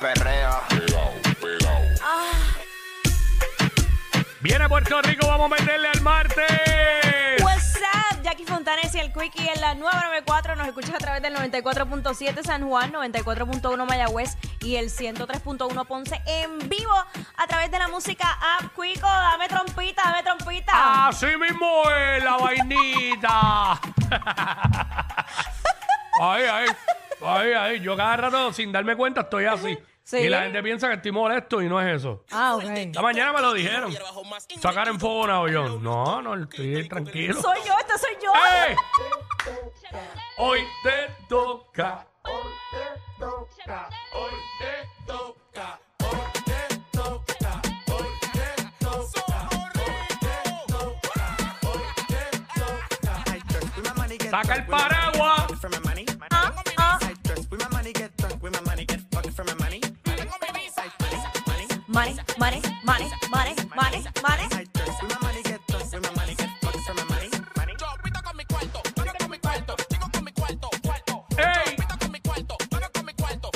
perreo. Viene Puerto Rico, vamos a meterle al martes. What's up? Jackie Fontanes y el Quickie en la nueva 94. Nos escuchas a través del 94.7 San Juan, 94.1 Mayagüez y el 103.1 Ponce en vivo a través de la música App Quico. Dame trompita, dame trompita. Así mismo es la vainita. ahí, ahí, ahí, ahí. Yo cada rato, sin darme cuenta, estoy así. Sí. Y la gente piensa que estoy molesto y no es eso. Ah, ok. Esta mañana me lo dijeron. Sacar en o yo. No, no, estoy tranquilo. Soy yo, esta soy yo. ¡Ey! Hoy te toca. Hoy te toca. Hoy te toca. Hoy te toca. Money, money, money, money, money, money. ¡Ey!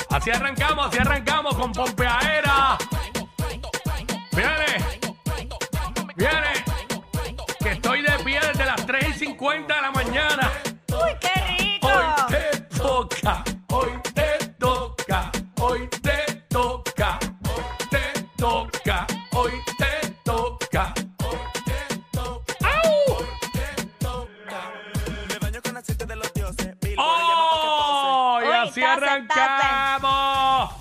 Así arrancamos, así arrancamos con Pompeadera. Viene, viene. Que estoy de pie desde las 3 y 50 de la mañana. Así arrancamos.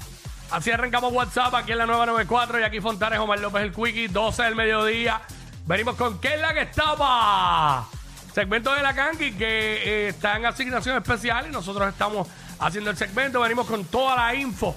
Así arrancamos WhatsApp aquí en la 994 y aquí Fontanes, Omar López, el Quickie, 12 del mediodía. Venimos con ¿Qué es la que estaba? Segmento de la Kanki que eh, está en asignación especial y nosotros estamos haciendo el segmento. Venimos con toda la info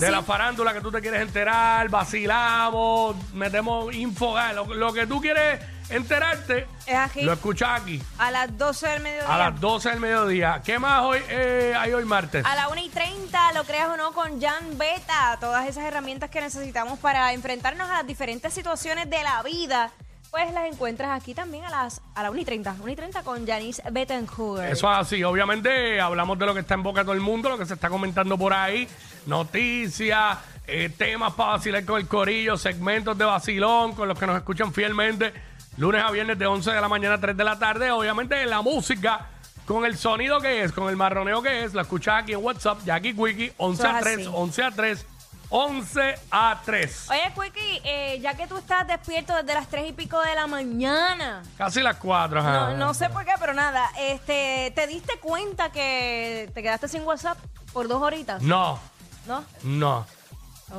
de la farándula que tú te quieres enterar, vacilamos, metemos info, lo, lo que tú quieres enterarte, Es aquí. lo escuchas aquí A las 12 del mediodía. a las 12 del mediodía. ¿Qué más hoy eh, hay hoy martes? A la 1 y 30, lo creas o no, con Jan Beta. Todas esas herramientas que necesitamos para enfrentarnos a las diferentes situaciones de la vida, pues las encuentras aquí también a las a la 1 y 30. 1 y 30 con Janice Bettencourt. Eso es así. Obviamente hablamos de lo que está en boca de todo el mundo, lo que se está comentando por ahí, noticias, eh, temas para vacilar con el corillo, segmentos de vacilón, con los que nos escuchan fielmente, lunes a viernes de 11 de la mañana a 3 de la tarde. Obviamente la música, con el sonido que es, con el marroneo que es, la escuchas aquí en WhatsApp, Jackie Quickie, 11 Eso a es 3, así. 11 a 3, 11 a 3. Oye, Quickie, eh, ya que tú estás despierto desde las 3 y pico de la mañana, Casi las 4. ajá. no, no sé por qué, pero nada, este, ¿te diste cuenta que te quedaste sin WhatsApp por dos horitas? No, ¿No? no.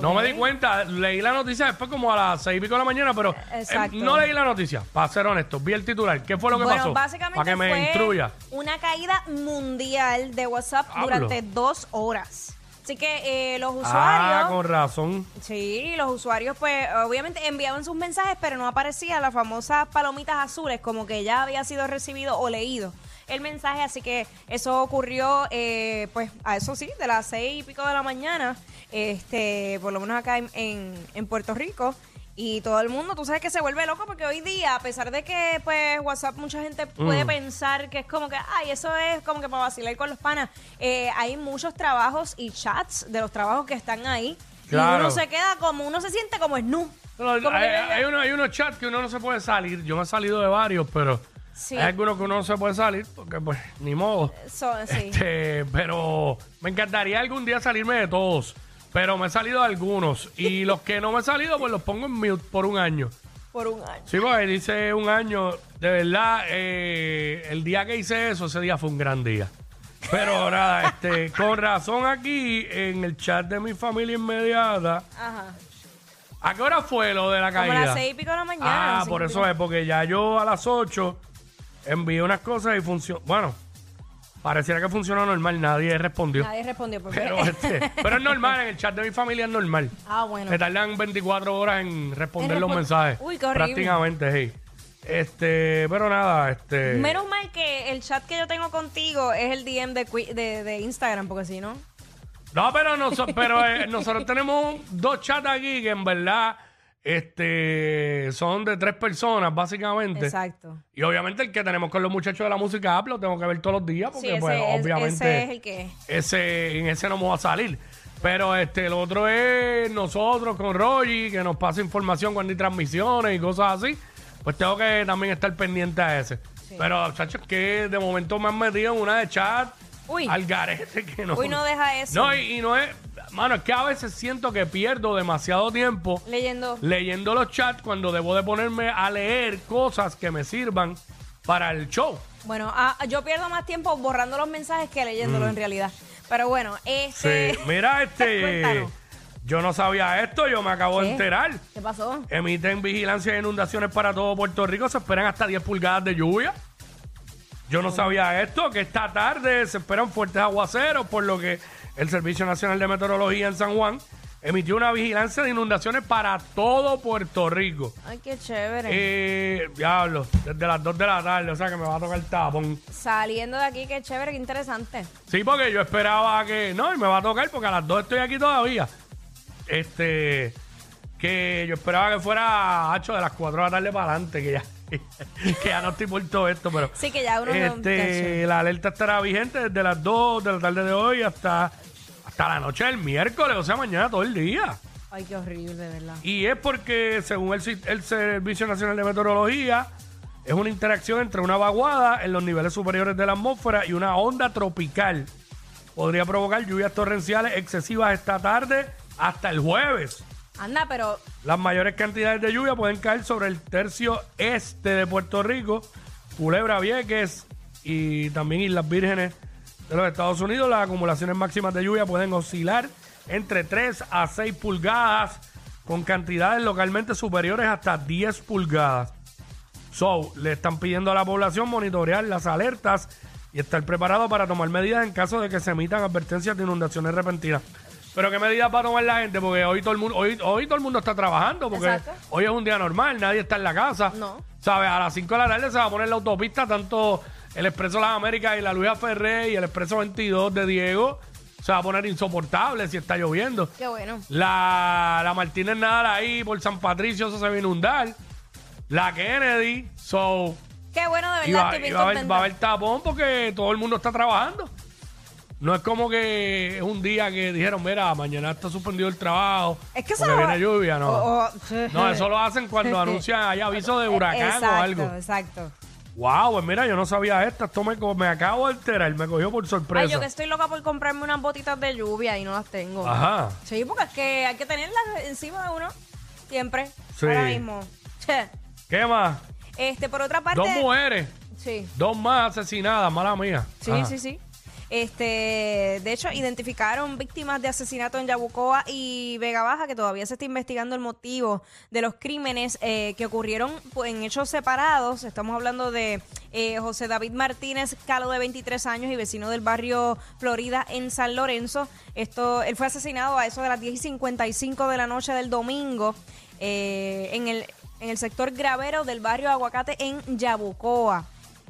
No me di cuenta, leí la noticia después como a las seis y pico de la mañana, pero eh, Exacto. no leí la noticia, para ser honesto, vi el titular. ¿Qué fue lo que bueno, pasó? básicamente Para que me fue instruya. una caída mundial de WhatsApp Hablo. durante dos horas. Así que eh, los usuarios, Ah, con razón. sí, los usuarios pues obviamente enviaban sus mensajes, pero no aparecían las famosas palomitas azules como que ya había sido recibido o leído el mensaje, así que eso ocurrió eh, pues a eso sí, de las seis y pico de la mañana, este, por lo menos acá en, en- en Puerto Rico. Y todo el mundo, tú sabes que se vuelve loco porque hoy día, a pesar de que pues WhatsApp mucha gente puede Mm. pensar que es como que, ay, eso es como que para vacilar con los panas, eh, hay muchos trabajos y chats de los trabajos que están ahí. Y Claro. uno se queda como, uno se siente como. Pero Como hay, hay uno- hay unos chats que uno no se puede salir. Yo me he salido de varios, pero Sí. hay algunos que uno no se puede salir porque, pues, ni modo. Sí. Este, pero me encantaría algún día salirme de todos. Pero me he salido de algunos. Y los que no me he salido, pues los pongo en mute por un año. por un año. Sí, porque dice un año, de verdad, eh, el día que hice eso, ese día fue un gran día. Pero nada, este, con razón aquí, en el chat de mi familia inmediata, Ajá. ¿a qué hora fue lo de la Como caída? a las seis y pico de la mañana. Ah, por eso es, porque ya yo a las 8 envié unas cosas y funcionó. Bueno, pareciera que funcionó normal, nadie respondió. Nadie respondió. Porque... Pero, este, pero es normal, en el chat de mi familia es normal. ah, bueno. Me tardan 24 horas en responder En los respon- mensajes. Uy, qué horrible. Prácticamente, sí. Este, pero nada, este. Menos mal que el chat que yo tengo contigo es el DM de, Qui- de, de Instagram, porque si no. No, pero, noso- pero eh, nosotros tenemos dos chats aquí que en verdad este, son de tres personas, básicamente. Exacto. Y obviamente el que tenemos con los muchachos de la música App lo tengo que ver todos los días porque, Sí, ese, pues, es, obviamente, ese es el que es. ese, en ese no me va a salir. Pero este, el otro es nosotros con Rogi, que nos pasa información cuando hay transmisiones y cosas así. Pues tengo que también estar pendiente a ese. Pero, muchachos, que de momento me han metido en una de chat Uy. al garete que no. Uy, no deja eso. No, y, y no es. Mano, es que a veces siento que pierdo demasiado tiempo Leyendo. leyendo los chats cuando debo de ponerme a leer cosas que me sirvan para el show. Bueno, ah, yo pierdo más tiempo borrando los mensajes que leyéndolos en realidad. Pero bueno, este. Mm. Sí, mira, este. Cuéntanos. yo no sabía esto, yo me acabo de ¿Qué? enterar. ¿Qué pasó? Emiten vigilancia de inundaciones para todo Puerto Rico. Se esperan hasta 10 pulgadas de lluvia. Yo no sabía esto, que esta tarde se esperan fuertes aguaceros, por lo que el Servicio Nacional de Meteorología en San Juan emitió una vigilancia de inundaciones para todo Puerto Rico. Ay, qué chévere. Eh, diablo, desde las 2 de la tarde, o sea que me va a tocar el tapón. Saliendo de aquí, qué chévere, qué interesante. Sí, porque yo esperaba que. No, y me va a tocar porque a las 2 estoy aquí todavía. Este. Que yo esperaba que fuera hacho de las 4 de la tarde para adelante, que ya. que ya no estoy por todo esto, pero. Sí, que ya uno no- Este, la alerta estará vigente desde las 2 de la tarde de hoy hasta, hasta la noche del miércoles, o sea, mañana todo el día. Ay, qué horrible, de verdad. Y es porque, según el, si- el Servicio Nacional de Meteorología, es una interacción entre una vaguada en los niveles superiores de la atmósfera y una onda tropical. Podría provocar lluvias torrenciales excesivas esta tarde hasta el jueves. Anda, pero Las mayores cantidades de lluvia pueden caer sobre el tercio este de Puerto Rico, Culebra, Vieques y también Islas Vírgenes de los Estados Unidos. Las acumulaciones máximas de lluvia pueden oscilar entre 3 a 6 pulgadas, con cantidades localmente superiores hasta 10 pulgadas. So, le están pidiendo a la población monitorear las alertas y estar preparado para tomar medidas en caso de que se emitan advertencias de inundaciones repentinas. Pero qué medidas va a tomar la gente, porque hoy todo el mundo, hoy, hoy todo el mundo está trabajando, porque Exacto. hoy es un día normal, nadie está en la casa. No. ¿Sabes? A las 5 de la tarde se va a poner la autopista, tanto el Expreso Las Américas y la Luisa Ferré y el Expreso 22 de Diego. Se va a poner insoportable si está lloviendo. qué bueno. La, la Martínez Nadal ahí por San Patricio, eso se va a inundar. La Kennedy, so. Qué bueno, de verdad, estoy bien a haber, contenta. va a haber tapón porque todo el mundo está trabajando. No es como que es un día que dijeron, mira, mañana está suspendido el trabajo. Es que eso porque no viene lluvia, no. O- o- No, eso lo hacen cuando anuncian hay aviso de huracán exacto, o algo. Exacto. Wow, pues mira, yo no sabía esto. Esto me, co- me acabo de enterar, me cogió por Ay, sorpresa. yo que estoy loca por comprarme unas botitas de lluvia y no las tengo. Ajá. Sí, porque es que hay que tenerlas encima de uno. Siempre. Sí. Ahora mismo. ¿Qué más? Este, por otra parte. Dos mujeres, Sí. dos más asesinadas, mala mía. Sí, Ajá. sí, sí. Este, de hecho, identificaron víctimas de asesinato en Yabucoa y Vega Baja, que todavía se está investigando el motivo de los crímenes eh, que ocurrieron pues, en hechos separados. Estamos hablando de eh, José David Martínez Calo, de 23 años y vecino del barrio Florida en San Lorenzo. Esto, él fue asesinado a eso de las 10 y 55 de la noche del domingo eh, en, el, en el sector gravero del barrio Aguacate en Yabucoa.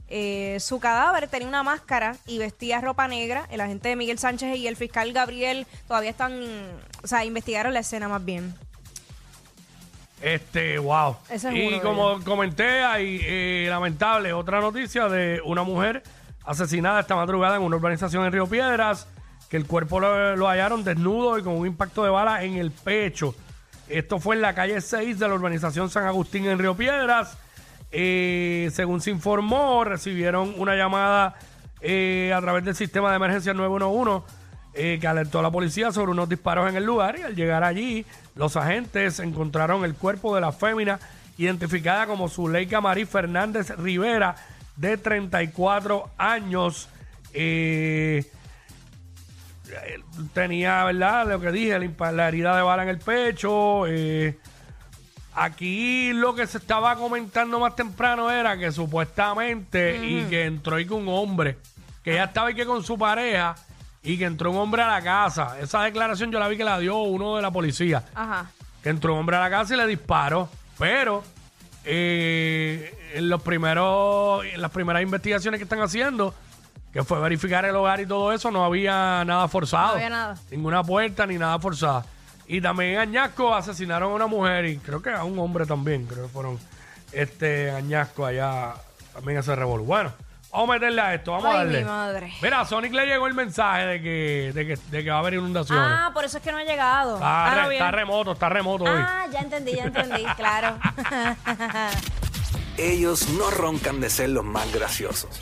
Eh, su cadáver tenía una máscara y vestía ropa negra. El agente Miguel Sánchez y el fiscal Gabriel todavía están, o sea, investigaron la escena más bien. Este, wow. Ese es y uno de como comenté, hay eh, lamentable otra noticia de una mujer asesinada esta madrugada en una urbanización en Río Piedras, que el cuerpo lo, lo hallaron desnudo y con un impacto de bala en el pecho. Esto fue en la calle 6 de la urbanización San Agustín en Río Piedras. Eh, según se informó, recibieron una llamada eh, a través del sistema de emergencia 911 eh, que alertó a la policía sobre unos disparos en el lugar y al llegar allí los agentes encontraron el cuerpo de la fémina identificada como Zuleika Marí Fernández Rivera de 34 años. Eh, tenía, ¿verdad? Lo que dije, la, herida de bala en el pecho. Aquí lo que se estaba comentando más temprano era que supuestamente y que entró y que un hombre, que ya estaba y que con su pareja y que entró un hombre a la casa. Esa declaración yo la vi que la dio uno de la policía. Ajá. Que entró un hombre a la casa y le disparó. Pero eh, en los primeros, en las primeras investigaciones que están haciendo, que fue verificar el hogar y todo eso, no había nada forzado. No había nada. Ninguna puerta ni nada forzada. Y también en Añasco asesinaron a una mujer y creo que a un hombre también, creo que fueron este Añasco allá también ese revolú. Bueno, Vamos a meterle a esto, vamos a Ay, darle. mi madre. Mira, a Sonic le llegó el mensaje de que, de que, de que va a haber inundaciones. Ah, por eso es que no ha llegado. está, Ah, re- no, bien. está remoto, está remoto hoy. Ah, ya entendí, ya entendí, claro. Ellos no roncan de ser los más graciosos,